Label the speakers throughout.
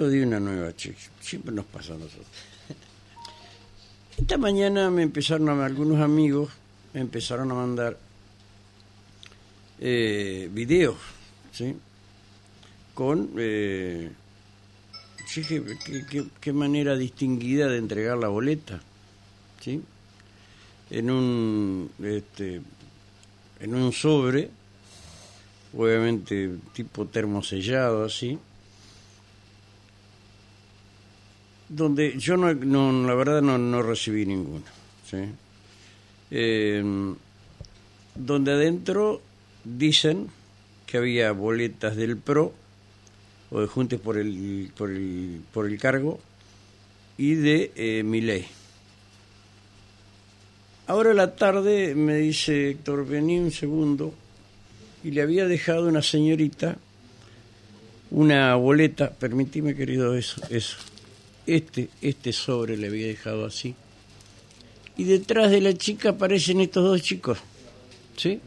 Speaker 1: lo di una nueva, che. Siempre nos pasa a nosotros. Esta mañana me empezaron a, algunos amigos me empezaron a mandar eh, videos, ¿sí? Con, eh, qué- qué manera distinguida de entregar la boleta, ¿sí? En un, este, en un sobre, obviamente tipo termosellado así, donde yo no, no la verdad no, no recibí ninguno, ¿sí? Eh, donde adentro dicen que había boletas del PRO o de Juntes por el, por el, por el cargo y de eh, Milei. Ahora a la tarde me dice Héctor, vení un segundo, y le había dejado una señorita una boleta, permitime querido eso, eso, este, este sobre le había dejado así, y detrás de la chica aparecen estos dos chicos, ¿sí?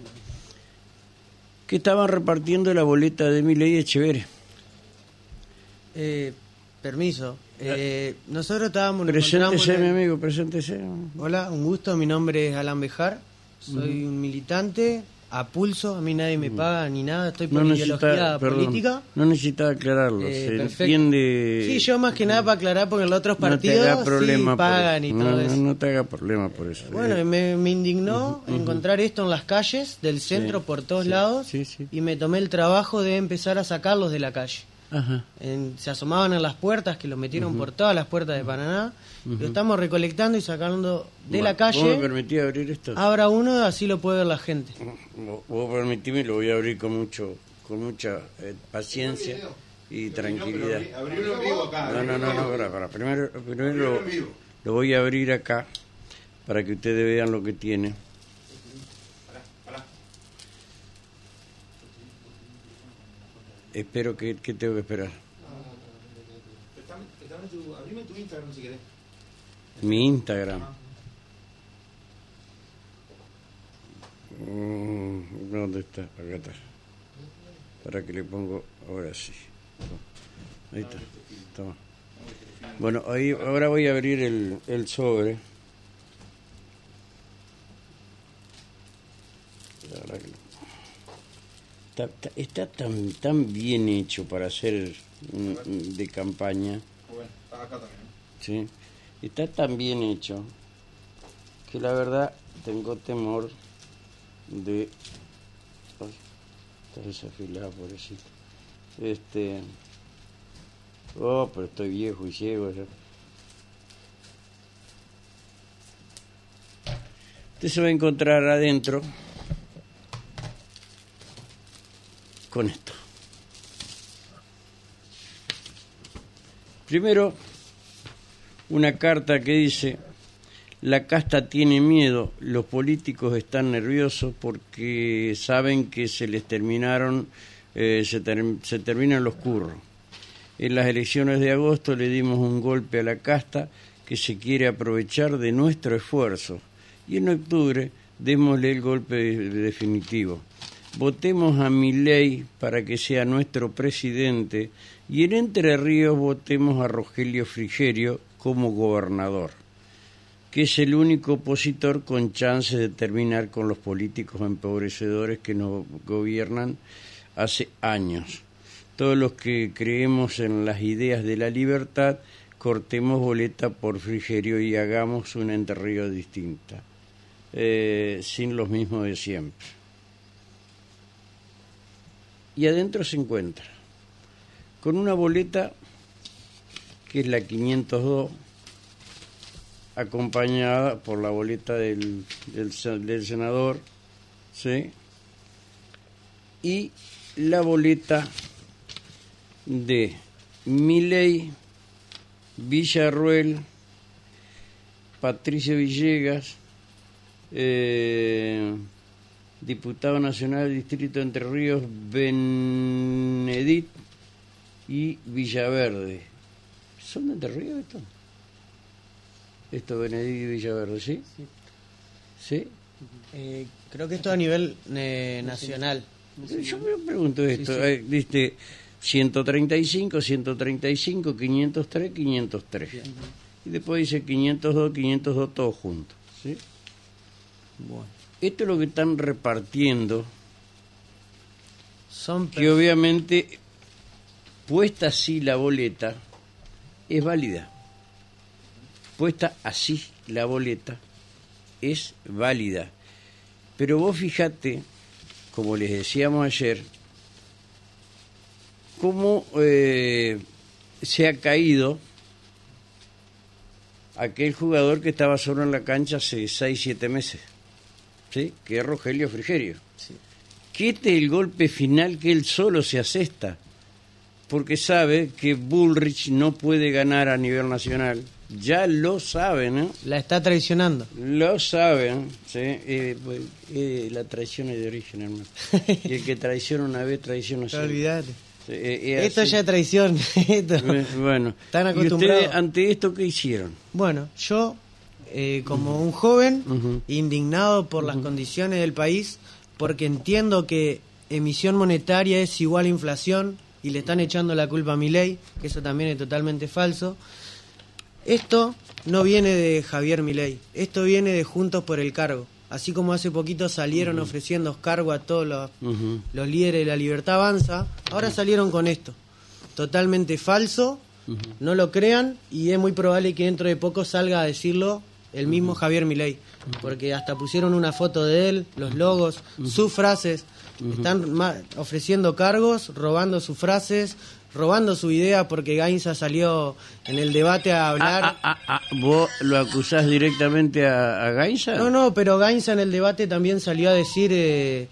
Speaker 1: Que estaban repartiendo la boleta de Milei Echeverri.
Speaker 2: Eh, permiso. Eh, nosotros estábamos...
Speaker 1: Preséntese, mi amigo, preséntese.
Speaker 2: Hola, un gusto. Mi nombre es Alan Bejar. Soy un militante a pulso. A mí nadie me paga ni nada. Estoy por
Speaker 1: No
Speaker 2: ideología
Speaker 1: necesita, perdón,
Speaker 2: política.
Speaker 1: no necesita aclararlo,
Speaker 2: Eh,
Speaker 1: se
Speaker 2: perfecto.
Speaker 1: entiende.
Speaker 2: Sí, yo más que nada para aclarar porque los otros
Speaker 1: no te
Speaker 2: partidos
Speaker 1: haga problema
Speaker 2: sí pagan y
Speaker 1: eso.
Speaker 2: todo
Speaker 1: no,
Speaker 2: eso.
Speaker 1: No, no te haga problema por eso.
Speaker 2: Bueno,
Speaker 1: Eh,
Speaker 2: me, me indignó encontrar esto en las calles del centro
Speaker 1: Sí,
Speaker 2: por todos
Speaker 1: sí,
Speaker 2: lados y me tomé el trabajo de empezar a sacarlos de la calle.
Speaker 1: Ajá.
Speaker 2: En- se asomaban en las puertas, que los metieron por todas las puertas de Paraná. Lo estamos recolectando y sacando de
Speaker 1: Bueno,
Speaker 2: la
Speaker 1: ¿Vos me
Speaker 2: calle.
Speaker 1: permitís abrir esto?
Speaker 2: Abra uno, así lo puede ver la gente.
Speaker 1: Vos- permitime, lo voy a abrir con mucho, con mucha eh, paciencia y tranquilidad.
Speaker 3: Abrirlo en vivo acá.
Speaker 1: No, no, no, no, para, para. Primero, primero lo, lo voy a abrir acá para que ustedes vean lo que tiene. Espero que, que tengo que esperar.
Speaker 3: Abrime tu Instagram si querés.
Speaker 1: Mi Instagram. Mm, ¿Dónde está? Acá está. Para que le pongo ahora sí. Ahí está. Toma. Bueno, ahí, ahora voy a abrir el, el sobre. La verdad que no. Está, tan, tan bien hecho para mm, de campaña.
Speaker 3: Bueno, está acá también.
Speaker 1: ¿sí? Está tan bien hecho que la verdad tengo temor de... Ay, está desafilado, pobrecito. Este... Oh, pero estoy viejo y ciego ya. Usted se va a encontrar adentro con esto. Primero, una carta que dice, la casta tiene miedo, los políticos están nerviosos porque saben que se les terminaron, eh, se, se terminan los curros. En las elecciones de agosto le dimos un golpe a la casta que se quiere aprovechar de nuestro esfuerzo y en octubre démosle el golpe de- definitivo. Votemos a Milei para que sea nuestro presidente y en Entre Ríos votemos a Rogelio Frigerio como gobernador, que es el único opositor con chances de terminar con los políticos empobrecedores que nos gobiernan hace años. Todos los que creemos en las ideas de la libertad, cortemos boleta por Frigerio y hagamos una Entre Ríos distinta, eh, sin los mismos de siempre y adentro se encuentra con una boleta que es la 502 acompañada por la boleta del, del, se- del senador ¿sí? y la boleta de Miley Villarruel Patricia Villegas eh, diputado nacional del Distrito de Entre Ríos, Benedit y Villaverde. ¿Son de Entre Ríos esto? Esto, Benedit y Villaverde, ¿sí? ¿Sí?
Speaker 2: Eh, creo que esto a nivel eh, nacional.
Speaker 1: Yo me pregunto esto,
Speaker 2: sí.
Speaker 1: eh, viste, 135, 135, 503, 503. Y después dice 502, 502 todos juntos. ¿sí?
Speaker 2: Bueno,
Speaker 1: Esto es lo que están repartiendo,
Speaker 2: son
Speaker 1: que obviamente puesta así la boleta es válida. Puesta así la boleta es válida. Pero vos fijate, como les decíamos ayer, cómo eh, se ha caído aquel jugador que estaba solo en la cancha hace 6, 7 meses, ¿sí? que es Rogelio Frigerio. Que este es el golpe final que él solo se asesta, porque sabe que Bullrich no puede ganar a nivel nacional. Ya lo saben, ¿eh?
Speaker 2: la está traicionando.
Speaker 1: Lo saben, ¿sí? Eh, eh, la traición es de origen, hermano. Y el que traiciona una vez, traiciona siempre.
Speaker 2: Olvídate.
Speaker 1: Eh,
Speaker 2: Esto ya es traición. Esto.
Speaker 1: Bueno,
Speaker 2: Están
Speaker 1: ¿y ustedes ante esto qué hicieron?
Speaker 2: Bueno, yo, eh, como un joven, indignado por las condiciones del país, porque entiendo que emisión monetaria es igual a inflación y le están echando la culpa a mi ley, que eso también es totalmente falso. Esto no viene de Javier Milei, esto viene de Juntos por el Cargo. Así como hace poquito salieron ofreciendo cargo a todos los líderes de la libertad avanza, ahora salieron con esto. Totalmente falso, no lo crean y es muy probable que dentro de poco salga a decirlo el mismo Javier Milei, porque hasta pusieron una foto de él, los logos, sus frases, están ma- ofreciendo cargos, robando sus frases, robando su idea porque Gainza salió en el debate a hablar.
Speaker 1: Ah, ah, ah, ¿Vos lo acusás directamente a, a Gainza?
Speaker 2: No, no, pero Gainza en el debate también salió a decir eh,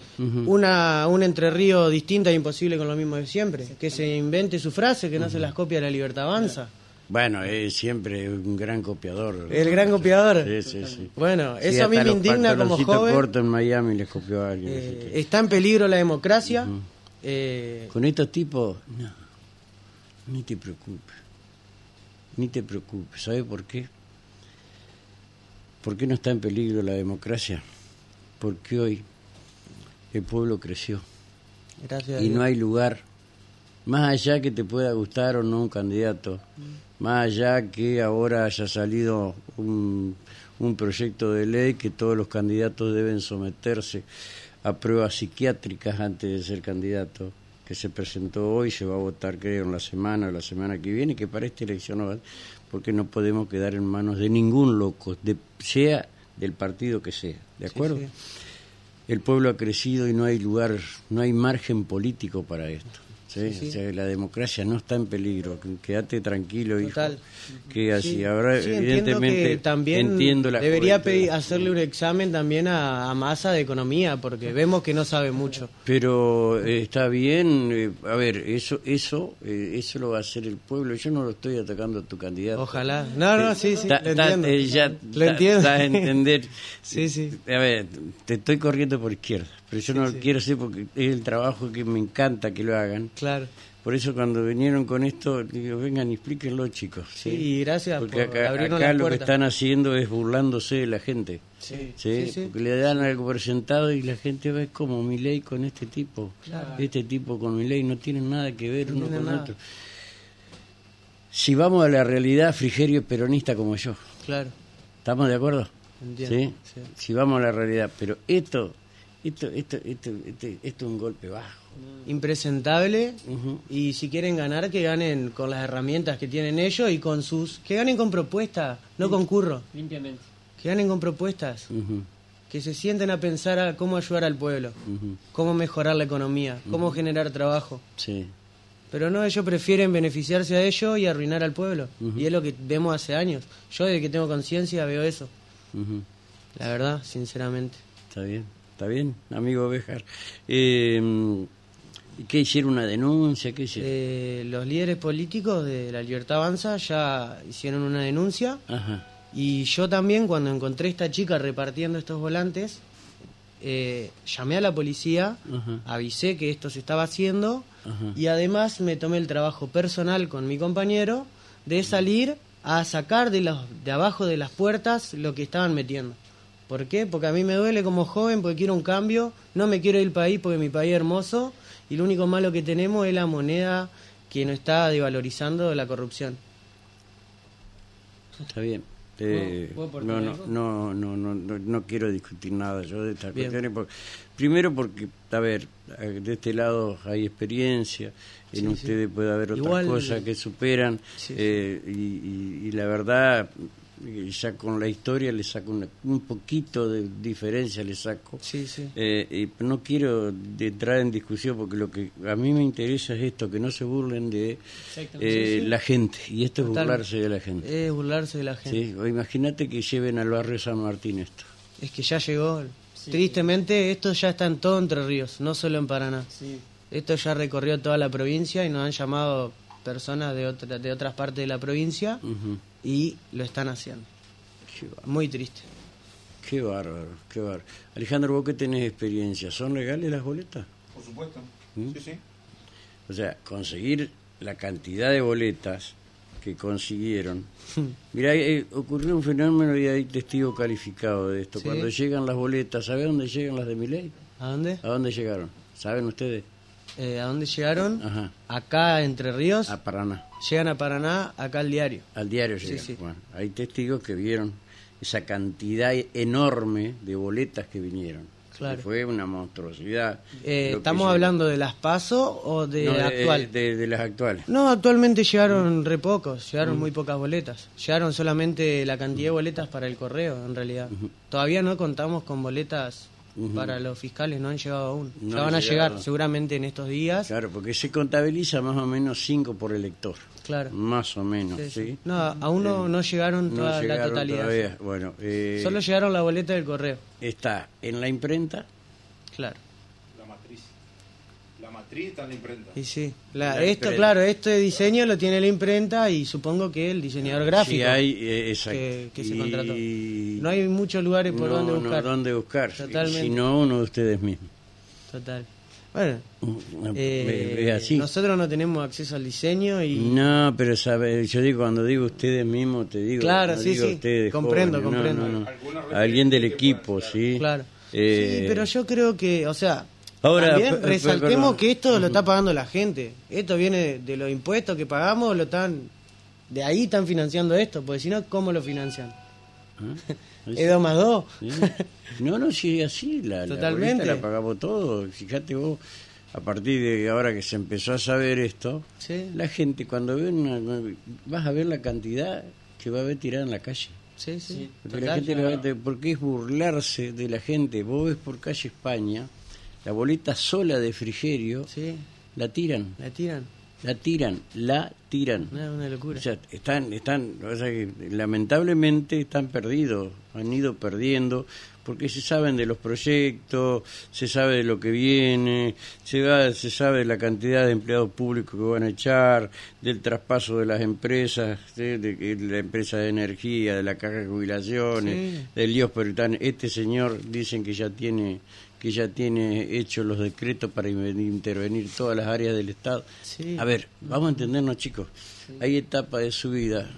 Speaker 2: una un Entre Río distinta e imposible con lo mismo de siempre. Que se invente su frase, que no se las copia la Libertad Avanza.
Speaker 1: Bueno, es siempre un gran copiador.
Speaker 2: El gran copiador.
Speaker 1: Sí, sí, sí.
Speaker 2: Bueno,
Speaker 1: Sí,
Speaker 2: eso a mí me indigna como joven.
Speaker 1: cortos en Miami les copió a alguien.
Speaker 2: Eh,
Speaker 1: que-
Speaker 2: está en peligro la democracia. Eh,
Speaker 1: Con estos tipos, no, ni te preocupes, ni te preocupes. ¿Sabes por qué? ¿Por qué no está en peligro la democracia? Porque hoy el pueblo creció
Speaker 2: gracias
Speaker 1: y no hay lugar, más allá que te pueda gustar o no un candidato, más allá que ahora haya salido un, un proyecto de ley que todos los candidatos deben someterse a pruebas psiquiátricas antes de ser candidato, que se presentó hoy, se va a votar creo en la semana o la semana que viene, que para esta elección no va, porque no podemos quedar en manos de ningún loco, de, sea del partido que sea, ¿de
Speaker 2: Sí,
Speaker 1: acuerdo?
Speaker 2: sí.
Speaker 1: El pueblo ha crecido y no hay lugar, no hay margen político para esto. ¿Sí?
Speaker 2: Sí, sí.
Speaker 1: O sea, la democracia no está en peligro. Quédate tranquilo, hijo.
Speaker 2: Total.
Speaker 1: Que así.
Speaker 2: Sí,
Speaker 1: Ahora,
Speaker 2: entiendo
Speaker 1: evidentemente,
Speaker 2: que también
Speaker 1: entiendo la
Speaker 2: debería pedir- hacerle un examen también a, a Massa de economía, porque vemos que no sabe mucho.
Speaker 1: Pero eh, está bien. eh, a ver, eso eso eh, eso lo va a hacer el pueblo. Yo no lo estoy atacando a tu candidato.
Speaker 2: Ojalá. No, no, sí, sí,
Speaker 1: Ta-
Speaker 2: entiendo.
Speaker 1: ya
Speaker 2: Lo
Speaker 1: ta-
Speaker 2: entiendo.
Speaker 1: a entender.
Speaker 2: Sí, sí.
Speaker 1: A ver, te estoy corriendo por izquierda, pero yo no lo quiero hacer porque es el trabajo que me encanta que lo hagan.
Speaker 2: Claro.
Speaker 1: Por eso cuando vinieron con esto, digo, vengan y explíquenlo, chicos.
Speaker 2: Sí, y gracias
Speaker 1: Porque
Speaker 2: por
Speaker 1: acá, acá lo que están haciendo es burlándose de la gente.
Speaker 2: Sí,
Speaker 1: ¿sí? Porque le dan algo por sentado y la gente ve como mi ley con este tipo.
Speaker 2: Claro.
Speaker 1: Este tipo con mi ley no tienen nada que ver
Speaker 2: No
Speaker 1: uno con
Speaker 2: nada.
Speaker 1: otro. Si vamos a la realidad, Frigerio es peronista como yo.
Speaker 2: Claro.
Speaker 1: ¿Estamos de acuerdo?
Speaker 2: Entiendo,
Speaker 1: sí. Si vamos a la realidad. Pero esto, esto, esto, esto, esto, esto es un golpe bajo.
Speaker 2: Impresentable.
Speaker 1: Ujú.
Speaker 2: Y si quieren ganar, que ganen con las herramientas que tienen ellos y con sus. Que ganen con propuestas, no con curro.
Speaker 4: Limpiamente.
Speaker 2: Que ganen con propuestas. Que se sienten a pensar a cómo ayudar al pueblo, cómo mejorar la economía, cómo generar trabajo.
Speaker 1: Sí.
Speaker 2: Pero no, ellos prefieren beneficiarse a ellos y arruinar al pueblo. Y es lo que vemos hace años. Yo desde que tengo conciencia veo eso. La verdad, sinceramente.
Speaker 1: Está bien, está bien, amigo Bejar. Eh, ¿Qué hicieron una denuncia? ¿Qué hicieron?
Speaker 2: Eh, los líderes políticos de la Libertad Avanza ya hicieron una denuncia
Speaker 1: Ajá.
Speaker 2: y yo también cuando encontré esta chica repartiendo estos volantes, eh, llamé a la policía,
Speaker 1: Ajá.
Speaker 2: avisé que esto se estaba haciendo
Speaker 1: Ajá.
Speaker 2: y además me tomé el trabajo personal con mi compañero de salir a sacar de, los, de abajo de las puertas lo que estaban metiendo. ¿Por qué? Porque a mí me duele como joven, porque quiero un cambio, no me quiero ir del país porque mi país es hermoso Y lo único malo que tenemos es la moneda que nos está devalorizando la corrupción.
Speaker 1: Está bien. Eh,
Speaker 2: ¿Puedo aportar
Speaker 1: no, no, no, no, no, quiero discutir nada yo de estas
Speaker 2: Bien.
Speaker 1: cuestiones. por- primero porque, a ver, eh, de este lado hay experiencia, en
Speaker 2: Sí, sí.
Speaker 1: ustedes puede haber otras
Speaker 2: Igual-
Speaker 1: cosas que superan
Speaker 2: Sí,
Speaker 1: eh, y, y- y la verdad, ya con la historia le saco una- un poquito de diferencia, le saco.
Speaker 2: Sí, sí.
Speaker 1: Eh, y no quiero entrar en discusión porque lo que a mí me interesa es esto, que no se burlen de eh,
Speaker 2: Sí, sí.
Speaker 1: la gente. Y esto es burlarse de la gente.
Speaker 2: Es burlarse de la gente.
Speaker 1: Imagínate que lleven al barrio San Martín esto.
Speaker 2: Es que ya llegó. Tristemente, esto ya está en todo Entre Ríos, no solo en Paraná. Esto ya recorrió toda la provincia y nos han llamado personas de, otra, de otras partes de la provincia
Speaker 1: Ujú.
Speaker 2: Y lo están haciendo.
Speaker 1: Qué, bárbaro,
Speaker 2: Muy triste.
Speaker 1: qué bárbaro, qué bárbaro. Alejandro, vos que tenés experiencia, ¿son legales las boletas?
Speaker 3: Por supuesto.
Speaker 1: ¿Mm?
Speaker 3: Sí, sí.
Speaker 1: O sea, conseguir la cantidad de boletas que consiguieron. Mira, ocurrió un fenómeno y hay testigo calificado de esto.
Speaker 2: Sí.
Speaker 1: Cuando llegan las boletas, ¿sabe dónde llegan las de Miley?
Speaker 2: ¿A dónde?
Speaker 1: ¿A dónde llegaron? ¿Saben ustedes?
Speaker 2: Eh, ¿A dónde llegaron?
Speaker 1: Ajá,
Speaker 2: Acá, Entre Ríos.
Speaker 1: a Paraná.
Speaker 2: Llegan a Paraná, acá al diario.
Speaker 1: Al diario llegan.
Speaker 2: sí.
Speaker 1: Bueno, hay testigos que vieron esa cantidad enorme de boletas que vinieron.
Speaker 2: Claro.
Speaker 1: Que fue una monstruosidad.
Speaker 2: Eh, ¿Estamos hablando de las PASO o de
Speaker 1: No,
Speaker 2: actual?
Speaker 1: De, de las actuales.
Speaker 2: No, actualmente llegaron re pocos, llegaron muy pocas boletas. Llegaron solamente la cantidad de boletas para el correo, en realidad. Todavía no contamos con boletas Para los fiscales, no han llegado aún.
Speaker 1: No
Speaker 2: ya van a llegar seguramente en estos días.
Speaker 1: Claro, porque se contabiliza más o menos cinco por elector.
Speaker 2: Claro.
Speaker 1: Más o menos,
Speaker 2: Sí. No, aún no, no llegaron
Speaker 1: No
Speaker 2: toda la
Speaker 1: llegaron
Speaker 2: totalidad.
Speaker 1: todavía. Bueno, eh,
Speaker 2: Solo llegaron la boleta del correo.
Speaker 1: está en la imprenta.
Speaker 2: Claro.
Speaker 3: La matriz. La matriz está en la imprenta.
Speaker 2: Y sí. La-
Speaker 1: La
Speaker 2: esto,
Speaker 1: imprenta.
Speaker 2: claro, este diseño lo tiene la imprenta y supongo que el diseñador gráfico.
Speaker 1: Sí, hay, eh, exacto.
Speaker 2: que- que se
Speaker 1: Y-
Speaker 2: contrató. No hay muchos lugares por
Speaker 1: no,
Speaker 2: donde
Speaker 1: no,
Speaker 2: buscar.
Speaker 1: dónde buscar.
Speaker 2: Totalmente.
Speaker 1: Sino uno de ustedes mismos.
Speaker 2: Total. Bueno, eh,
Speaker 1: es así.
Speaker 2: nosotros no tenemos acceso al diseño y
Speaker 1: No, pero sabe, yo digo, cuando digo ustedes mismos, te digo.
Speaker 2: Claro,
Speaker 1: no
Speaker 2: sí,
Speaker 1: digo
Speaker 2: sí.
Speaker 1: ustedes,
Speaker 2: Comprendo,
Speaker 1: jóvenes,
Speaker 2: comprendo.
Speaker 1: no, no. Alguien del equipo, sí.
Speaker 2: claro.
Speaker 1: Eh,
Speaker 2: sí, pero yo creo que, o sea,
Speaker 1: Ahora,
Speaker 2: también resaltemos
Speaker 1: perdón.
Speaker 2: que esto lo está pagando la gente. Esto viene de los impuestos que pagamos, lo están de ahí están financiando esto, porque si no, ¿cómo lo financian?
Speaker 1: ¿Ah?
Speaker 2: Es dos más dos.
Speaker 1: Sí. No, no, sí, así, la, la
Speaker 2: Totalmente.
Speaker 1: boleta la pagamos todo. Fíjate vos, a partir de ahora que se empezó a saber esto,
Speaker 2: Sí,
Speaker 1: la gente cuando ve una, vas a ver la cantidad que va a ver tirada en la calle.
Speaker 2: sí, sí.
Speaker 1: Porque
Speaker 2: total.
Speaker 1: la gente le va a- porque es burlarse de la gente. Vos ves por calle España, la boleta sola de frigerio,
Speaker 2: Sí,
Speaker 1: la tiran,
Speaker 2: la tiran.
Speaker 1: la tiran, la tiran.
Speaker 2: No, es una
Speaker 1: O
Speaker 2: locura.
Speaker 1: sea, están, están, o sea que lamentablemente están perdidos, han ido perdiendo, porque se saben de los proyectos, se sabe de lo que viene, se, va, se sabe de la cantidad de empleados públicos que van a echar, del traspaso de las empresas, de, de- de la empresa de energía, de la caja de jubilaciones,
Speaker 2: Sí.
Speaker 1: del Dios, pero este señor dicen que ya tiene que ya tiene hechos los decretos para in- intervenir todas las áreas del Estado.
Speaker 2: Sí.
Speaker 1: A ver, vamos a entendernos, chicos. Hay etapas de su vida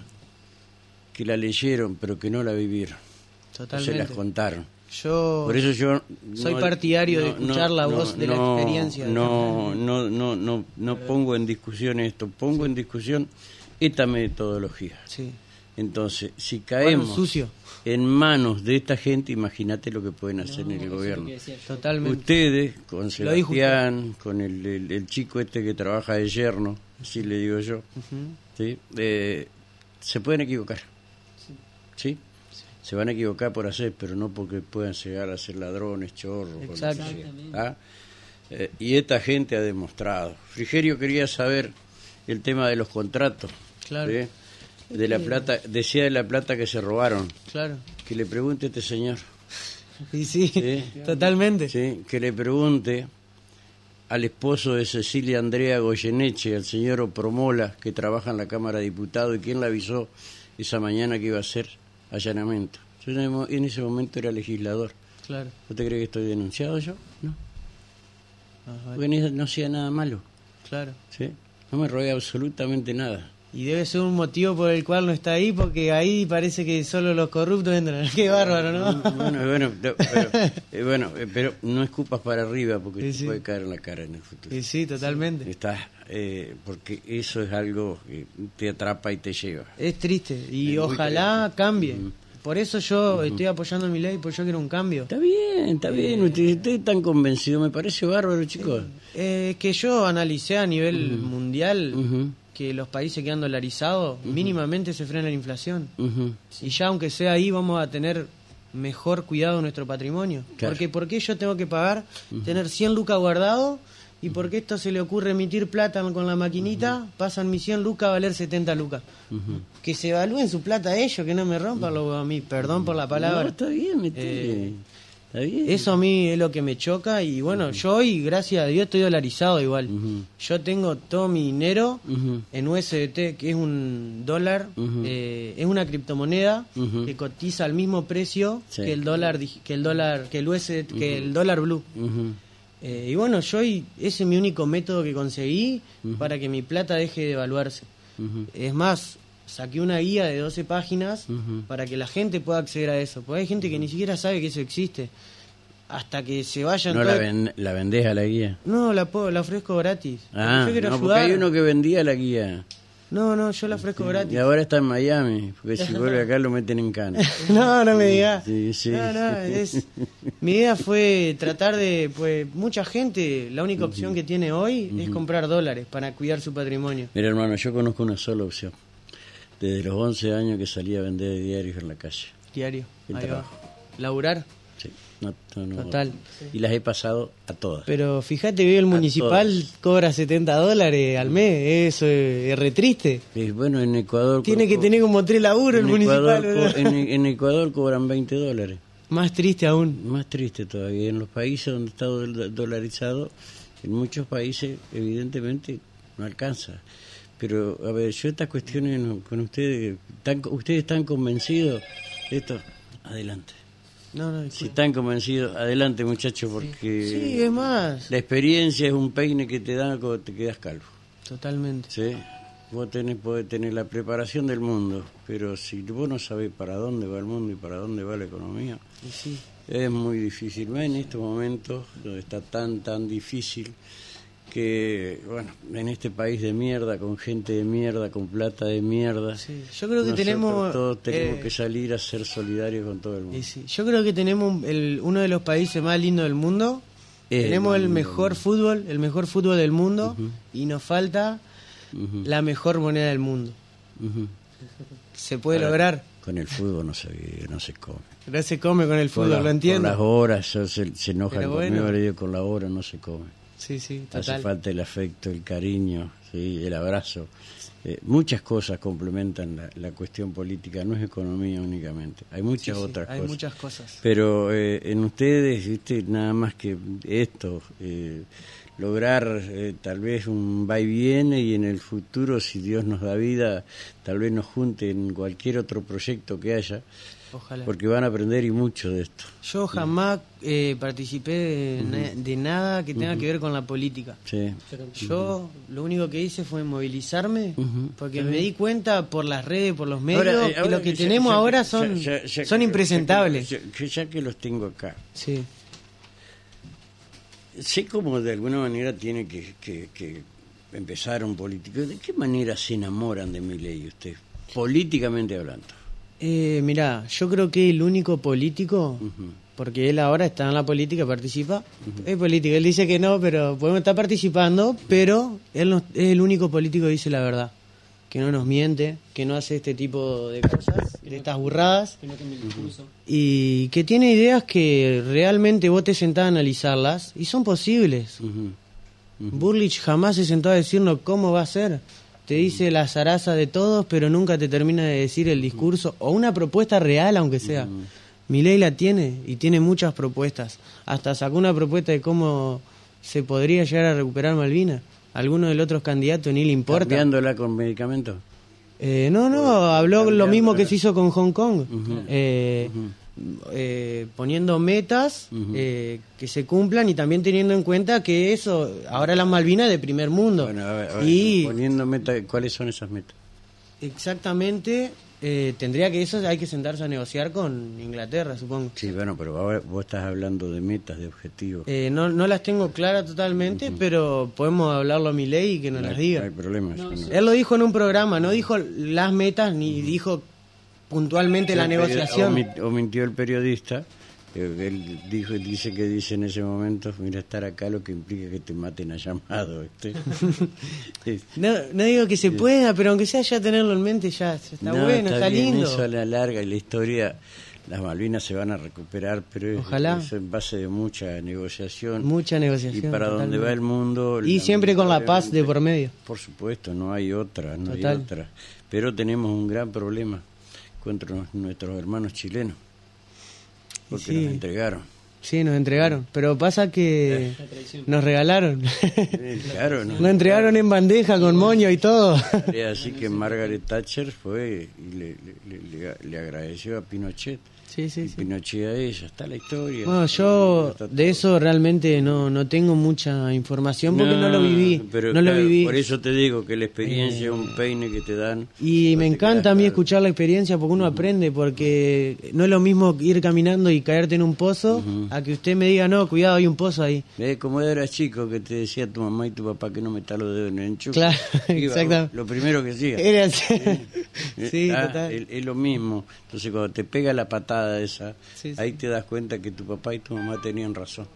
Speaker 1: que la leyeron, pero que no la vivieron. No se
Speaker 2: Totalmente.
Speaker 1: las contaron.
Speaker 2: Yo
Speaker 1: Por eso yo
Speaker 2: Soy partidario de escuchar la voz de la experiencia
Speaker 1: No, no, no, no, no pongo en discusión esto, pongo en discusión esta metodología.
Speaker 2: sí.
Speaker 1: Entonces, si
Speaker 2: Bueno,
Speaker 1: caemos
Speaker 2: sucio.
Speaker 1: en manos de esta gente, imagínate lo que pueden hacer en el gobierno.
Speaker 2: Totalmente.
Speaker 1: Ustedes, con. Sebastián, con el, el- el chico este que trabaja de yerno, así le digo yo. ¿sí? Eh, se pueden equivocar. ¿Sí? Se van a equivocar por hacer, pero no porque puedan llegar a ser ladrones, chorros. sea, ¿ah? Eh, y esta gente ha demostrado. Frigerio quería saber el tema de los contratos.
Speaker 2: Claro.
Speaker 1: ¿sí? De la plata, decía de la plata que se robaron.
Speaker 2: Claro.
Speaker 1: Que le pregunte a este señor.
Speaker 2: Y sí,
Speaker 1: Sí.
Speaker 2: totalmente.
Speaker 1: ¿sí? que le pregunte al esposo de Cecilia Andrea Goyeneche, al señor Opromola, que trabaja en la Cámara de Diputados, y quién le avisó esa mañana que iba a ser allanamiento. Yo en ese mo- en ese momento era legislador.
Speaker 2: Claro.
Speaker 1: ¿No te crees que estoy denunciado yo? No.
Speaker 2: Vale.
Speaker 1: Porque no hacía nada malo.
Speaker 2: Claro.
Speaker 1: ¿sí? No me robé absolutamente nada.
Speaker 2: Y debe ser un motivo por el cual no está ahí, porque ahí parece que solo los corruptos entran. Qué bárbaro, ¿no?
Speaker 1: Bueno, bueno, pero, eh, bueno, eh, pero no escupas para arriba porque
Speaker 2: Sí,
Speaker 1: te
Speaker 2: sí.
Speaker 1: puede caer en la cara en el futuro.
Speaker 2: Sí, sí, totalmente.
Speaker 1: Estás, eh, porque eso es algo que te atrapa y te lleva.
Speaker 2: Es triste y
Speaker 1: Es
Speaker 2: ojalá cambie. Por eso yo estoy apoyando mi ley, porque yo quiero un cambio.
Speaker 1: Está bien, está bien. Ustedes ustedes están convencidos, me parece bárbaro, chicos.
Speaker 2: Eh, que yo analicé a nivel mundial que los países que han dolarizado mínimamente se frena la inflación.
Speaker 1: ujú.
Speaker 2: Y ya aunque sea ahí vamos a tener mejor cuidado de nuestro patrimonio.
Speaker 1: Claro.
Speaker 2: Porque ¿por qué yo tengo que pagar, tener 100 lucas guardado? Y porque esto se le ocurre emitir plata con la maquinita, pasan mis 100 lucas a valer 70 lucas. Que se evalúen su plata ellos, que no me rompan a mí, perdón por la
Speaker 1: No,
Speaker 2: palabra.
Speaker 1: está bien, metele.
Speaker 2: Eh. Eso a mí es lo que me choca y bueno, yo hoy, gracias a Dios, estoy dolarizado igual. Yo tengo todo mi dinero en USDT, que es un dólar, eh, es una criptomoneda que cotiza al mismo precio
Speaker 1: Sí.
Speaker 2: que el dólar, que el dólar, que el USDT, que el dólar blue. Eh, y bueno, yo hoy, ese es mi único método que conseguí para que mi plata deje de evaluarse. Es más, saqué una guía de 12 páginas para que la gente pueda acceder a eso. Porque hay gente que ni siquiera sabe que eso existe. Hasta que se vayan
Speaker 1: ¿No la, ven- la vendés a la guía?
Speaker 2: No, la, puedo- la ofrezco gratis.
Speaker 1: Ah,
Speaker 2: yo quiero
Speaker 1: no, porque hay uno que vendía la guía.
Speaker 2: No, no, yo la ofrezco gratis.
Speaker 1: Y ahora está en Miami, porque si vuelve acá lo meten en cana.
Speaker 2: No, no me digas.
Speaker 1: Sí, sí.
Speaker 2: No, no, es... Mi idea fue tratar de, pues, mucha gente, la única opción que tiene hoy es comprar dólares para cuidar su patrimonio.
Speaker 1: Mira, hermano, yo conozco una sola opción. Desde los 11 años que salí a vender diarios en la calle.
Speaker 2: Diario.
Speaker 1: El
Speaker 2: Ahí va.
Speaker 1: trabajo.
Speaker 2: Laburar.
Speaker 1: Sí, no, no, no.
Speaker 2: Total.
Speaker 1: Y las he pasado a todas.
Speaker 2: Pero fíjate que el municipal
Speaker 1: todas.
Speaker 2: cobra 70 dólares al mes. Eso es, es re triste.
Speaker 1: Bueno, en Ecuador...
Speaker 2: Tiene que tener como tres laburos el municipal.
Speaker 1: En, en Ecuador cobran 20 dólares.
Speaker 2: Más triste aún.
Speaker 1: Más triste todavía. En los países donde está dol- dolarizado, en muchos países, evidentemente, no alcanza. Pero, a ver, yo estas cuestiones con ustedes, ¿están, ¿ustedes están convencidos de esto? Adelante.
Speaker 2: No, no,
Speaker 1: Si están convencidos, adelante muchachos, porque
Speaker 2: Sí, es más.
Speaker 1: la experiencia es un peine que te da cuando te quedas calvo.
Speaker 2: Totalmente.
Speaker 1: ¿sí? Vos tenés, podés tener la preparación del mundo, pero si vos no sabés para dónde va el mundo y para dónde va la economía,
Speaker 2: sí.
Speaker 1: es muy difícil. En estos momentos donde está tan, tan difícil que, bueno, en este país de mierda, con gente de mierda, con plata de mierda,
Speaker 2: Sí, yo creo que tenemos,
Speaker 1: todos tenemos
Speaker 2: eh,
Speaker 1: que salir a ser solidarios con todo el mundo.
Speaker 2: Sí, yo creo que tenemos el, uno de los países más lindos del mundo. Tenemos el mejor fútbol, el mejor fútbol del mundo y nos falta la mejor moneda del mundo. Se puede
Speaker 1: Ahora,
Speaker 2: lograr.
Speaker 1: Con el fútbol no se vive, no se come.
Speaker 2: No se come con el
Speaker 1: Con
Speaker 2: fútbol,
Speaker 1: la-
Speaker 2: lo
Speaker 1: Con
Speaker 2: entiendo.
Speaker 1: las horas, se, se enojan conmigo,
Speaker 2: bueno.
Speaker 1: le digo, con la hora no se come.
Speaker 2: Sí, sí,
Speaker 1: Hace falta el afecto, el cariño, ¿sí? el abrazo. Eh, muchas cosas complementan la, la cuestión política, no es economía únicamente, hay muchas
Speaker 2: Sí, sí,
Speaker 1: otras
Speaker 2: hay
Speaker 1: cosas.
Speaker 2: muchas cosas.
Speaker 1: Pero eh, en ustedes, ¿viste? nada más que esto, eh, lograr eh, tal vez un va y viene y en el futuro, si Dios nos da vida, tal vez nos junte en cualquier otro proyecto que haya,
Speaker 2: Ojalá.
Speaker 1: porque van a aprender y mucho de esto.
Speaker 2: Yo jamás eh, participé de, de nada que tenga que ver con la política.
Speaker 1: Sí.
Speaker 2: Yo lo único que hice fue movilizarme porque me di cuenta por las redes, por los medios,
Speaker 1: Ahora, eh,
Speaker 2: que lo que
Speaker 1: ya-
Speaker 2: tenemos
Speaker 1: ya-
Speaker 2: ahora son,
Speaker 1: ya-
Speaker 2: son impresentables.
Speaker 1: Ya, que- ya que los tengo acá,
Speaker 2: Sí.
Speaker 1: sé cómo de alguna manera tiene que, que, que empezar un político. ¿De qué manera se enamoran de mi ley usted, políticamente hablando?
Speaker 2: Eh, mirá, yo creo que el único político, porque él ahora está en la política, participa, es político. Él dice que no, pero podemos estar participando, pero él no- es el único político que dice la verdad. Que no nos miente, que no hace este tipo de cosas, de estas burradas. Y que tiene ideas que realmente vos te sentás a analizarlas y son posibles. Burlich jamás se sentó a decirnos cómo va a ser. Te dice la zaraza de todos, pero nunca te termina de decir el discurso o una propuesta real, aunque sea. Milei la tiene y tiene muchas propuestas. Hasta sacó una propuesta de cómo se podría llegar a recuperar Malvinas. Algunos de los otros candidatos ni le importa.
Speaker 1: ¿Cambiándola con medicamentos?
Speaker 2: Eh, no, no, habló lo mismo que se hizo con Hong Kong. Eh, eh, poniendo metas eh, que se cumplan y también teniendo en cuenta que eso, ahora las Malvinas de primer mundo.
Speaker 1: Bueno, a ver, a ver,
Speaker 2: y
Speaker 1: poniendo meta, ¿cuáles son esas metas?
Speaker 2: exactamente eh, tendría que eso hay que sentarse a negociar con Inglaterra, supongo.
Speaker 1: Sí, bueno, pero ahora vos estás hablando de metas, de objetivos.
Speaker 2: Eh, no, no las tengo claras totalmente, pero podemos hablarlo a mi ley y que nos
Speaker 1: No
Speaker 2: las diga.
Speaker 1: No hay problema.
Speaker 4: No,
Speaker 1: eso no.
Speaker 4: sí.
Speaker 2: Él lo dijo en un programa, no dijo las metas ni dijo puntualmente la negociación.
Speaker 1: omit- O mintió el periodista. eh, Él dijo, dice que dice en ese momento, mira, estar acá lo que implica que te maten a llamado. Sí.
Speaker 2: No, no digo que se pueda, pero aunque sea ya tenerlo en mente, ya, ya está
Speaker 1: No,
Speaker 2: bueno, está,
Speaker 1: bien,
Speaker 2: lindo.
Speaker 1: Eso a la larga y la historia, las Malvinas se van a recuperar, pero
Speaker 2: Ojalá.
Speaker 1: es en base de mucha negociación.
Speaker 2: Mucha negociación.
Speaker 1: y para donde
Speaker 2: totalmente.
Speaker 1: va el mundo.
Speaker 2: Y siempre con la paz de por medio.
Speaker 1: Por supuesto, no hay otra, no
Speaker 2: Total.
Speaker 1: hay otra. Pero tenemos un gran problema contra nos- nuestros hermanos chilenos, porque
Speaker 2: sí.
Speaker 1: nos entregaron.
Speaker 2: Sí, nos entregaron. Pero pasa que nos regalaron.
Speaker 1: Eh, claro, nos
Speaker 2: Nos entregaron en bandeja con moño y todo.
Speaker 1: Así que Margaret Thatcher fue y le, le- le- le- le agradeció a Pinochet.
Speaker 2: Sí, sí,
Speaker 1: y
Speaker 2: sí.
Speaker 1: Pinochet ella, está la historia.
Speaker 2: Bueno, yo de eso realmente no, no tengo mucha información porque no, lo viví.
Speaker 1: pero
Speaker 2: no lo
Speaker 1: claro,
Speaker 2: viví.
Speaker 1: Por eso te digo que la experiencia es un peine que te dan.
Speaker 2: Y me
Speaker 1: no
Speaker 2: encanta a mí
Speaker 1: claro.
Speaker 2: escuchar la experiencia porque uno aprende, porque no es lo mismo ir caminando y caerte en un pozo a que usted me diga, no, cuidado, hay un pozo ahí.
Speaker 1: Eh, como eras chico que te decía tu mamá y tu papá que no metas los dedos en el enchufe.
Speaker 2: Claro, exactamente.
Speaker 1: Lo primero que hacía.
Speaker 2: Era así.
Speaker 1: Eh,
Speaker 2: sí,
Speaker 1: ah,
Speaker 2: total.
Speaker 1: Es, es lo mismo. Entonces cuando te pega la patada esa,
Speaker 2: Sí, sí.
Speaker 1: ahí te das cuenta que tu papá y tu mamá tenían razón.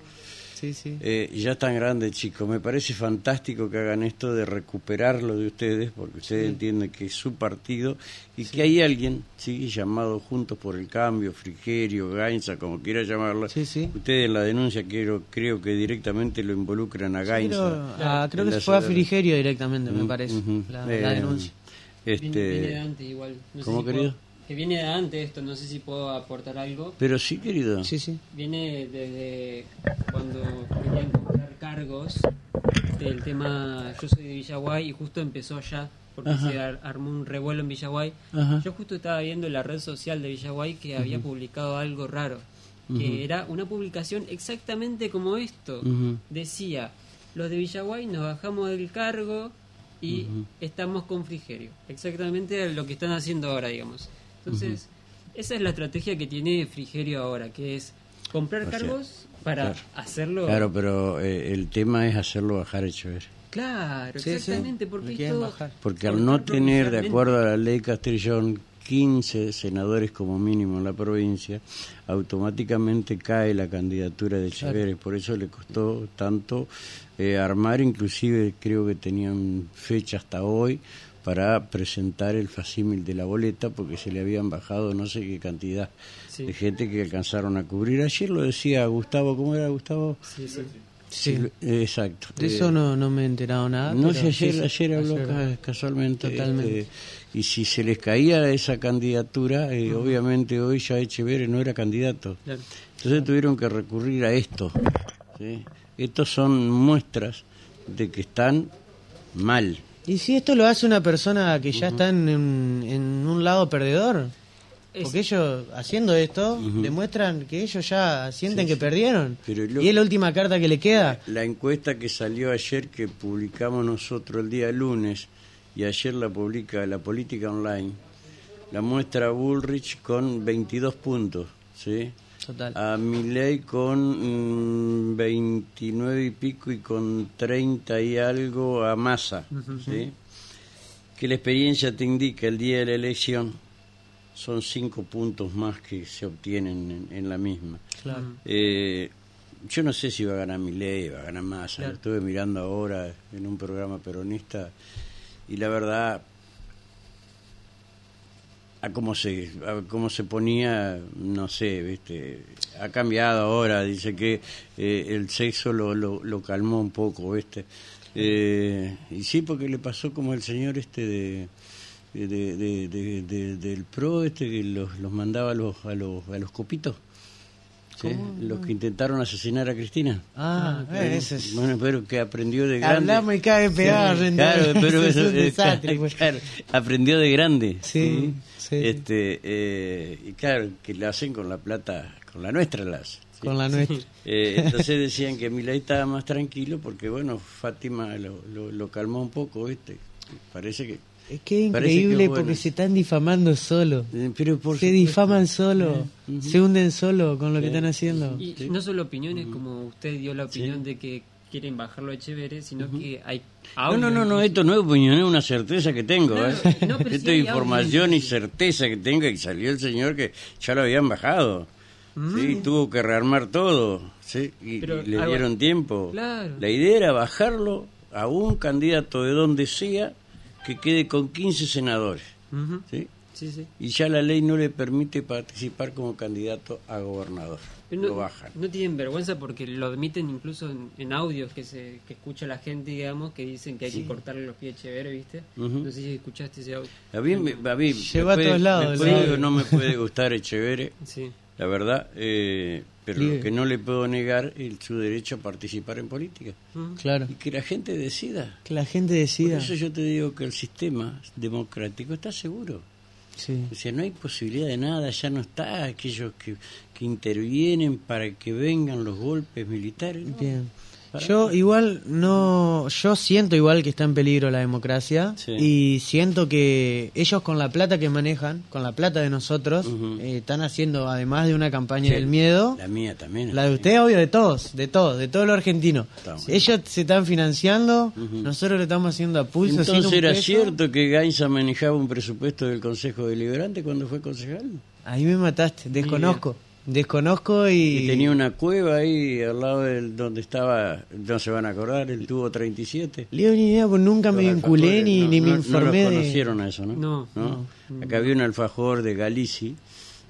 Speaker 2: Sí, sí.
Speaker 1: Eh, ya están grandes, chicos. Me parece fantástico que hagan esto de recuperarlo de ustedes, porque ustedes entienden que es su partido y que hay alguien, sí, llamado Juntos por el Cambio, Frigerio, Gainza, como quiera llamarlo.
Speaker 2: Sí, sí.
Speaker 1: Ustedes en la denuncia quiero, creo que directamente lo involucran a Gainza.
Speaker 2: Creo, ah, creo que se fue a Frigerio directamente, me parece, la,
Speaker 1: Eh,
Speaker 2: la denuncia.
Speaker 1: Este,
Speaker 4: antes igual. No sé
Speaker 1: ¿Cómo,
Speaker 4: si
Speaker 1: querido?
Speaker 4: puedo- que viene de antes esto, no sé si puedo aportar algo.
Speaker 1: pero sí, querido.
Speaker 2: Sí, sí.
Speaker 4: Viene desde cuando querían comprar cargos del tema Yo soy de Villaguay y justo empezó allá porque
Speaker 1: Ajá.
Speaker 4: se ar- armó un revuelo en Villaguay.
Speaker 1: Ajá.
Speaker 4: Yo justo estaba viendo en la red social de Villaguay que había publicado algo raro, que era una publicación exactamente como esto. Decía, los de Villaguay nos bajamos del cargo y estamos con Frigerio. Exactamente lo que están haciendo ahora, digamos. Entonces, esa es la estrategia que tiene Frigerio ahora, que es comprar
Speaker 1: O sea,
Speaker 4: cargos para
Speaker 1: claro.
Speaker 4: hacerlo...
Speaker 1: Claro, pero eh, el tema es hacerlo bajar el chover.
Speaker 4: Claro,
Speaker 2: Sí, sí.
Speaker 4: exactamente,
Speaker 2: Lo
Speaker 4: porque
Speaker 2: quieren
Speaker 4: esto-
Speaker 2: bajar.
Speaker 1: Porque al no tener, de acuerdo a la ley Castrillón, 15 senadores como mínimo en la provincia, automáticamente cae la candidatura de Cheveres. Por eso le costó tanto eh, armar, inclusive creo que tenían fecha hasta hoy para presentar el facímil de la boleta porque se le habían bajado no sé qué cantidad
Speaker 4: Sí.
Speaker 1: de gente que alcanzaron a cubrir. Ayer lo decía Gustavo, ¿cómo era Gustavo?
Speaker 4: Sí, sí.
Speaker 2: Sí.
Speaker 1: Eh, exacto.
Speaker 2: De
Speaker 1: Eh,
Speaker 2: eso no, no me he enterado nada.
Speaker 1: no sé, ayer, ayer habló
Speaker 2: ayer.
Speaker 1: ca- casualmente.
Speaker 2: Totalmente.
Speaker 1: este, y si se les caía esa candidatura, eh, obviamente hoy ya Echeverri no era candidato.
Speaker 4: Claro.
Speaker 1: Entonces tuvieron que recurrir a esto. ¿sí? Estos son muestras de que están mal.
Speaker 2: Y si esto lo hace una persona que ya está en, en- en un lado perdedor,
Speaker 4: Es-
Speaker 2: porque ellos haciendo esto demuestran que ellos ya sienten que perdieron.
Speaker 1: Pero lo-
Speaker 2: y es la última carta que le queda.
Speaker 1: La encuesta que salió ayer, que publicamos nosotros el día lunes, y ayer la publica la Política Online, la muestra a Bullrich con 22 puntos, ¿sí?
Speaker 2: Total.
Speaker 1: A Milei con mm, 29 y pico y con 30 y algo a Massa, ¿sí? Que la experiencia te indica el día de la elección son cinco puntos más que se obtienen en, en la misma.
Speaker 2: Claro.
Speaker 1: Eh, yo no sé si va a ganar Milei, va a ganar Massa. Lo estuve mirando ahora en un programa peronista y la verdad, a cómo se, a cómo se ponía, no sé, viste, ha cambiado ahora. Dice que eh, el sexo lo, lo, calmó un poco, viste. Eh, y sí, porque le pasó como el señor este de- del pro este que los, los mandaba a los a los a los copitos ¿sí? los que intentaron asesinar a Cristina
Speaker 2: Ah, eh, ese es.
Speaker 1: bueno pero que aprendió de grande
Speaker 2: Hablamos y cae pegado.
Speaker 1: claro pero
Speaker 2: es
Speaker 1: eso
Speaker 2: un
Speaker 1: eh,
Speaker 2: desastre. pues.
Speaker 1: claro, aprendió de grande
Speaker 2: Sí, sí.
Speaker 1: este eh, y claro que la hacen con la plata con la nuestra la hacen, ¿sí?
Speaker 2: Con la nuestra.
Speaker 1: Eh, entonces decían que Milei estaba más tranquilo porque, bueno, Fátima lo, lo, lo calmó un poco, ¿viste? Parece que
Speaker 2: Es que es
Speaker 1: Parece que
Speaker 2: increíble
Speaker 1: bueno.
Speaker 2: porque se están difamando solo.
Speaker 1: Eh, Pero por
Speaker 2: se
Speaker 1: supuesto.
Speaker 2: difaman solo,
Speaker 1: Ujú.
Speaker 2: se hunden solo con lo que están haciendo.
Speaker 4: Y no solo opiniones, como usted dio la opinión de que quieren bajarlo a Echeverre, sino que hay
Speaker 1: No,
Speaker 4: audio
Speaker 1: no, no, esto no es opinión, es una certeza que tengo. ¿eh?
Speaker 4: no,
Speaker 1: esto es información
Speaker 4: audio,
Speaker 1: y certeza que tengo y salió el señor que ya lo habían bajado. Sí, tuvo que rearmar todo, sí, y,
Speaker 4: Pero
Speaker 1: y le
Speaker 4: algo-
Speaker 1: dieron tiempo.
Speaker 4: Claro.
Speaker 1: La idea era bajarlo a un candidato de donde sea que quede con 15 senadores. ¿sí?
Speaker 4: Sí, sí.
Speaker 1: Y ya la ley no le permite participar como candidato a gobernador.
Speaker 4: Pero
Speaker 1: Lo
Speaker 4: no,
Speaker 1: bajan.
Speaker 4: no tienen vergüenza porque lo admiten incluso en, en audios que se que escucha la gente, digamos, que dicen que hay que cortarle los pies a Echeverre, ¿viste?
Speaker 1: Ujú.
Speaker 4: No sé si escuchaste ese audio.
Speaker 1: A mí, me- a mí
Speaker 2: Lleva a todos lados,
Speaker 1: me
Speaker 2: el
Speaker 1: puede no me puede gustar Echeverre,
Speaker 4: Sí.
Speaker 1: La verdad, eh, pero lo que no le puedo negar es su derecho a participar en política.
Speaker 4: Ujú.
Speaker 2: Claro,
Speaker 1: Y que la gente decida.
Speaker 2: que la gente
Speaker 1: Por
Speaker 2: decida.
Speaker 1: eso yo te digo que el sistema democrático está seguro.
Speaker 2: Sí.
Speaker 1: O sea, no hay posibilidad de nada, ya no está aquellos que, que intervienen para que vengan los golpes militares. no.
Speaker 2: Bien. Yo igual no, yo siento igual que está en peligro la democracia
Speaker 1: Sí.
Speaker 2: y siento que ellos con la plata que manejan, con la plata de nosotros, eh, están haciendo además de una campaña
Speaker 1: Sí,
Speaker 2: del miedo,
Speaker 1: La mía también.
Speaker 2: la de usted obvio de todos, de todos, de todo lo argentino.
Speaker 1: Estamos.
Speaker 2: Ellos se están financiando, nosotros lo estamos haciendo a pulso.
Speaker 1: Entonces era
Speaker 2: peso.
Speaker 1: cierto que Gainza manejaba un presupuesto del Consejo Deliberante cuando fue concejal.
Speaker 2: Ahí me mataste, desconozco, desconozco y...
Speaker 1: Y tenía una cueva ahí al lado del donde estaba, no se van a acordar, el tubo 37.
Speaker 2: Le doy ni idea, porque nunca me vinculé ni,
Speaker 1: no-
Speaker 2: ni me
Speaker 1: no-
Speaker 2: informé
Speaker 1: no los
Speaker 2: de...
Speaker 1: conocieron a eso, ¿no?
Speaker 4: No,
Speaker 2: no.
Speaker 1: Acá había un alfajor de Galici,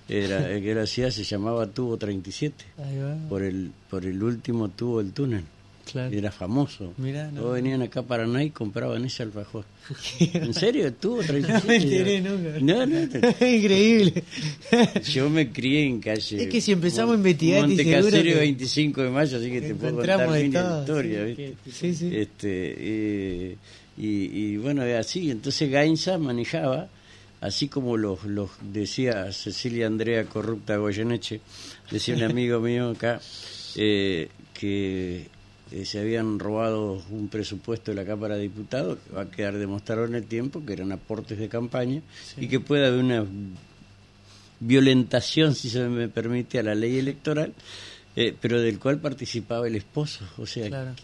Speaker 1: era, el que él hacía se llamaba tubo 37,
Speaker 2: Ahí va,
Speaker 1: por el, por el último tubo del túnel.
Speaker 2: Claro.
Speaker 1: Era famoso.
Speaker 2: Mirá, no.
Speaker 1: Todos venían acá a Paraná y compraban ese alfajor. ¿En serio? ¿Tuvo 37?
Speaker 2: No me enteré nunca.
Speaker 1: No, no.
Speaker 2: Increíble.
Speaker 1: Yo me crié en calle.
Speaker 2: Es que si empezamos a investigar,
Speaker 1: Monte
Speaker 2: estoy seguro
Speaker 1: Caserio
Speaker 2: que
Speaker 1: 25 de mayo, así que te puedo contar
Speaker 2: de
Speaker 1: mil
Speaker 2: todo,
Speaker 1: historias,
Speaker 2: sí.
Speaker 1: ¿viste?
Speaker 2: Sí, sí.
Speaker 1: Este, eh, y, y bueno, así. Entonces Gainza manejaba, así como los, los decía Cecilia Andrea Corrupta Goyeneche, decía un amigo mío acá, eh, que eh, se habían robado un presupuesto de la Cámara de Diputados, que va a quedar demostrado en el tiempo, que eran aportes de campaña, y que puede haber una violentación, si se me permite, a la ley electoral, eh, pero del cual participaba el esposo, o sea,
Speaker 2: Claro.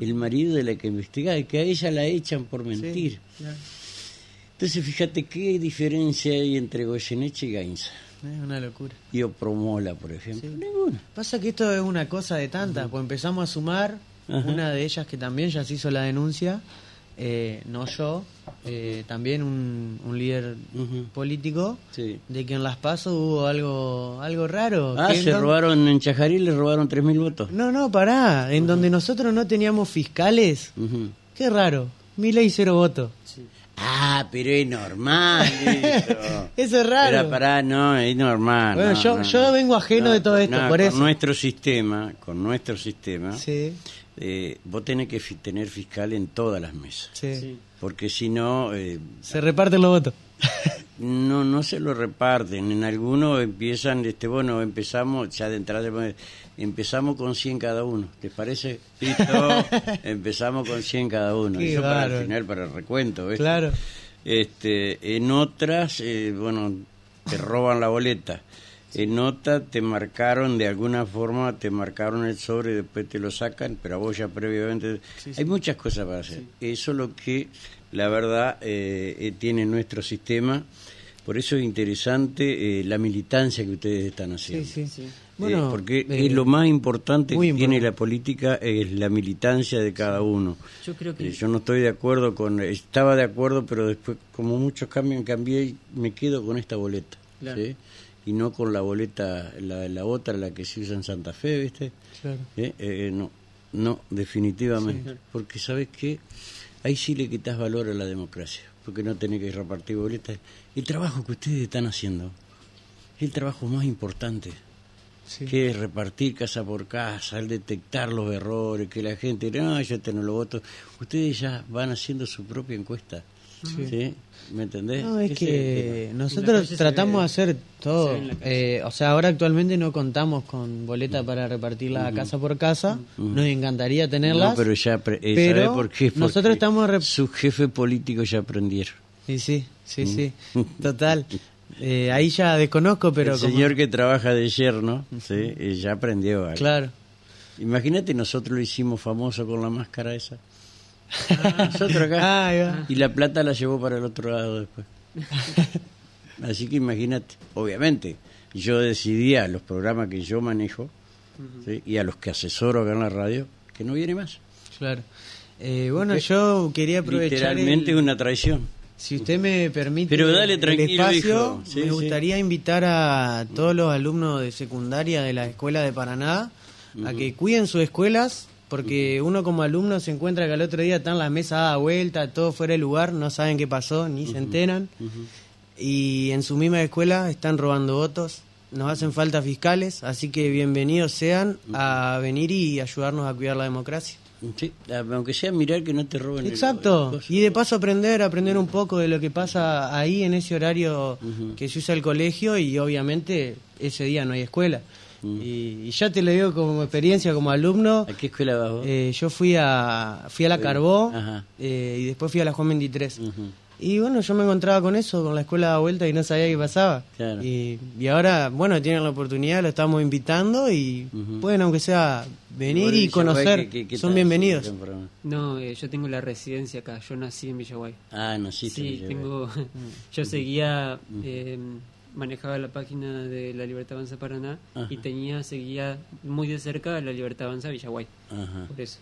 Speaker 1: el marido de la que investigaba, y que a ella la echan por mentir.
Speaker 2: claro.
Speaker 1: Entonces, fíjate qué diferencia hay entre Goyeneche y Gainza.
Speaker 2: Es una locura.
Speaker 1: Y Opromola, por ejemplo.
Speaker 2: Sí.
Speaker 1: Ninguna.
Speaker 2: Pasa que esto es una cosa de tantas, pues empezamos a sumar, una de ellas que también ya se hizo la denuncia, eh, no yo, eh, también un, un líder político,
Speaker 1: Sí.
Speaker 2: de que en Las Pasos hubo algo algo raro.
Speaker 1: Ah, se
Speaker 2: don-
Speaker 1: robaron en Chajarí, le robaron 3.000 votos.
Speaker 2: No, no, pará, en donde nosotros no teníamos fiscales, qué raro, mi ley cero voto.
Speaker 1: Ah, pero es normal eso.
Speaker 2: Eso es raro.
Speaker 1: Pero pará, no, es normal.
Speaker 2: Bueno,
Speaker 1: no,
Speaker 2: yo-
Speaker 1: no,
Speaker 2: yo vengo ajeno de todo esto,
Speaker 1: no,
Speaker 2: por
Speaker 1: con
Speaker 2: eso.
Speaker 1: nuestro sistema, con nuestro sistema,
Speaker 2: Sí,
Speaker 1: eh, vos tenés que tener fiscal en todas las mesas.
Speaker 2: sí.
Speaker 4: Sí.
Speaker 1: Porque si no, eh,
Speaker 2: Se reparten los votos.
Speaker 1: no no se lo reparten. En algunos empiezan, este bueno, empezamos, ya de entrada, empezamos con 100 cada uno. ¿Te parece? Listo, empezamos con 100 cada uno.
Speaker 2: Qué
Speaker 1: Eso para el final, para el recuento. ¿ves?
Speaker 2: Claro.
Speaker 1: Este, en otras, eh, bueno, te roban la boleta. En otra te marcaron de alguna forma, te marcaron el sobre y después te lo sacan, pero a vos ya previamente... Hay muchas cosas para hacer. Eso es lo que, la verdad, eh, eh, tiene nuestro sistema. Por eso es interesante eh, la militancia que ustedes están haciendo.
Speaker 2: Sí, sí.
Speaker 1: Eh,
Speaker 2: Bueno,
Speaker 1: porque
Speaker 2: eh,
Speaker 1: es lo más importante que tiene la política, es la militancia de cada uno.
Speaker 4: Yo creo que
Speaker 1: Eh, Yo no estoy de acuerdo con, estaba de acuerdo, pero después, como muchos cambian, cambié y me quedo con esta boleta,
Speaker 4: Claro.
Speaker 1: ¿sí? Y no con la boleta, la, la otra, la que se usa en Santa Fe, ¿viste?
Speaker 2: Claro.
Speaker 1: Eh, eh, no, no, definitivamente. Porque, ¿sabes qué? Ahí sí le quitas valor a la democracia, porque no tenés que repartir boletas. El trabajo que ustedes están haciendo es el trabajo más importante
Speaker 2: Sí.
Speaker 1: que es repartir casa por casa, el detectar los errores, que la gente, no, yo te no lo voto. Ustedes ya van haciendo su propia encuesta. Sí. ¿Me entendés?
Speaker 2: No, es que nosotros tratamos
Speaker 4: ve.
Speaker 2: de hacer todo.
Speaker 4: Se.
Speaker 2: Eh, o sea, ahora actualmente no contamos con boleta para repartirla casa por casa. Nos encantaría tenerlas.
Speaker 1: No, pero ya, pre- eh,
Speaker 2: pero
Speaker 1: ¿sabe por qué? Porque
Speaker 2: nosotros estamos
Speaker 1: Sus jefes políticos ya aprendieron.
Speaker 2: Y sí, sí, sí, total. Eh, ahí ya desconozco, pero
Speaker 1: el
Speaker 2: como-
Speaker 1: señor que trabaja de yerno, ¿sí? Eh, ya aprendió algo.
Speaker 2: Claro.
Speaker 1: Imagínate, nosotros lo hicimos famoso con la máscara esa. Nosotros acá.
Speaker 2: Ah, ahí va.
Speaker 1: Y la plata la llevó para el otro lado después. Así que imagínate, obviamente, yo decidía los programas que yo manejo ¿sí? y a los que asesoro acá en la radio, que no viene más.
Speaker 2: Claro. Eh, bueno, yo quería aprovechar.
Speaker 1: Literalmente
Speaker 2: el-
Speaker 1: una traición.
Speaker 2: Si usted me permite
Speaker 1: Pero dale
Speaker 2: el
Speaker 1: tranquilo,
Speaker 2: espacio.
Speaker 1: Sí,
Speaker 2: me
Speaker 1: sí.
Speaker 2: gustaría invitar a todos los alumnos de secundaria de la escuela de Paraná a que cuiden sus escuelas, porque uno como alumno se encuentra que al otro día están las mesas dadas vuelta, todo fuera de lugar, no saben qué pasó, ni se enteran. Y en su misma escuela están robando votos, nos hacen falta fiscales, así que bienvenidos sean a venir y ayudarnos a cuidar la democracia.
Speaker 1: Sí, aunque sea mirar que no te roben
Speaker 2: Exacto.
Speaker 1: el.
Speaker 2: Y de paso aprender, aprender un poco de lo que pasa ahí en ese horario que se usa el colegio y obviamente ese día no hay escuela. Y, y ya te lo digo como experiencia como alumno.
Speaker 1: ¿A qué escuela vas vos?
Speaker 2: eh, yo fui a fui a la Carbó
Speaker 1: Ajá.
Speaker 2: eh, y después fui a la Juan 23.
Speaker 1: Ujú.
Speaker 2: Y bueno, yo me encontraba con eso, con la escuela de vuelta y no sabía qué pasaba.
Speaker 1: Claro.
Speaker 2: Y, y ahora, bueno, tienen la oportunidad, lo estamos invitando y pueden, aunque sea, venir y conocer.
Speaker 1: ¿qué- qué- qué
Speaker 2: Son bienvenidos.
Speaker 4: No, eh, yo tengo la residencia acá. Yo nací en Villaguay.
Speaker 1: Ah, no, sí,
Speaker 4: Sí, tengo. yo seguía. eh, manejaba la página de la Libertad Avanza Paraná
Speaker 1: Ajá.
Speaker 4: y tenía seguía muy de cerca la Libertad Avanza Villaguay.
Speaker 1: Ajá.
Speaker 4: Por eso.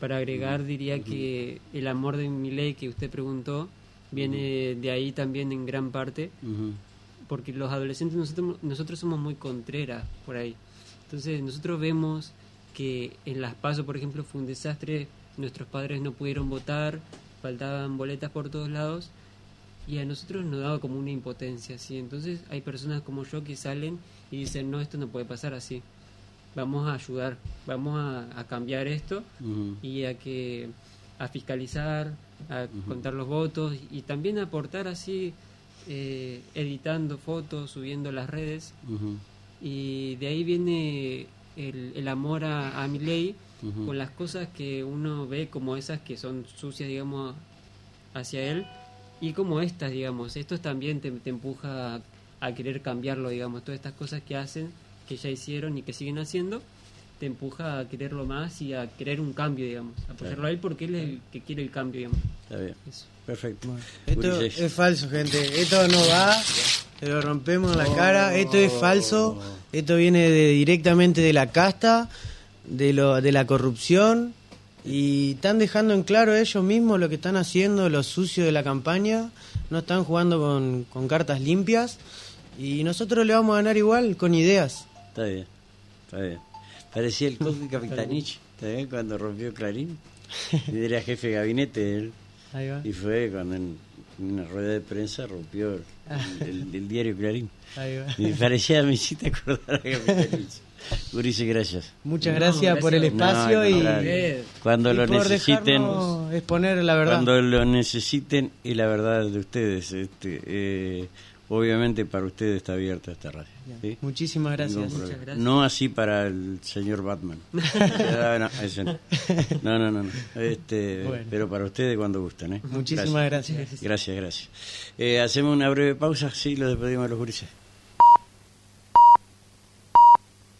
Speaker 4: Para agregar, diría que el amor de mi ley que usted preguntó viene de ahí también en gran parte, porque los adolescentes nosotros, nosotros somos muy contreras por ahí. Entonces nosotros vemos que en las pasos, por ejemplo, fue un desastre, nuestros padres no pudieron votar, faltaban boletas por todos lados y a nosotros nos daba como una impotencia, ¿sí? Entonces hay personas como yo que salen y dicen, no, esto no puede pasar así, vamos a ayudar, vamos a, a cambiar esto y a que a fiscalizar, a contar los votos y también aportar así eh, editando fotos, subiendo las redes y de ahí viene el, el amor a, a mi ley con las cosas que uno ve como esas que son sucias, digamos, hacia él y como estas, digamos, esto también te, te empuja a, a querer cambiarlo, digamos, todas estas cosas que hacen, que ya hicieron y que siguen haciendo, te empuja a quererlo más y a querer un cambio, digamos, a apoyarlo a él porque él es el que quiere el cambio, digamos.
Speaker 1: Está bien.
Speaker 4: Eso.
Speaker 1: Perfecto.
Speaker 2: Esto es falso, gente. Esto no va. Se lo rompemos en la cara. Esto es falso. Esto viene de, directamente de la casta, de, lo, de la corrupción. Y están dejando en claro ellos mismos lo que están haciendo, los sucios de la campaña. No están jugando con, con cartas limpias. Y nosotros le vamos a ganar igual, con ideas.
Speaker 1: Está bien. Está bien. Parecía el Coque Capitanich, ¿está bien? Cuando rompió Clarín. Y era jefe de gabinete él.
Speaker 2: Ahí va.
Speaker 1: Y fue cuando en una rueda de prensa rompió el, el- el diario Clarín.
Speaker 2: Ahí va.
Speaker 1: Y parecía, me hiciste acordar a Capitanich. Gurises, gracias.
Speaker 2: Muchas
Speaker 4: No,
Speaker 2: gracias, por el
Speaker 4: gracias.
Speaker 2: espacio
Speaker 1: No,
Speaker 2: y.
Speaker 4: Eh,
Speaker 1: Cuando
Speaker 2: y
Speaker 1: lo
Speaker 2: por
Speaker 1: necesiten,
Speaker 2: exponer la verdad.
Speaker 1: cuando lo necesiten y la verdad de ustedes, este, eh, obviamente para ustedes está abierta esta radio. ¿sí?
Speaker 2: Muchísimas gracias.
Speaker 4: Muchas gracias.
Speaker 1: No así para el señor Batman. Ah, no, ese no. no, no, no, no. Este,
Speaker 2: Bueno.
Speaker 1: Pero para ustedes cuando gusten. ¿eh?
Speaker 2: Muchísimas gracias.
Speaker 1: Gracias, gracias. Eh, hacemos una breve pausa, sí, lo despedimos a los gurises.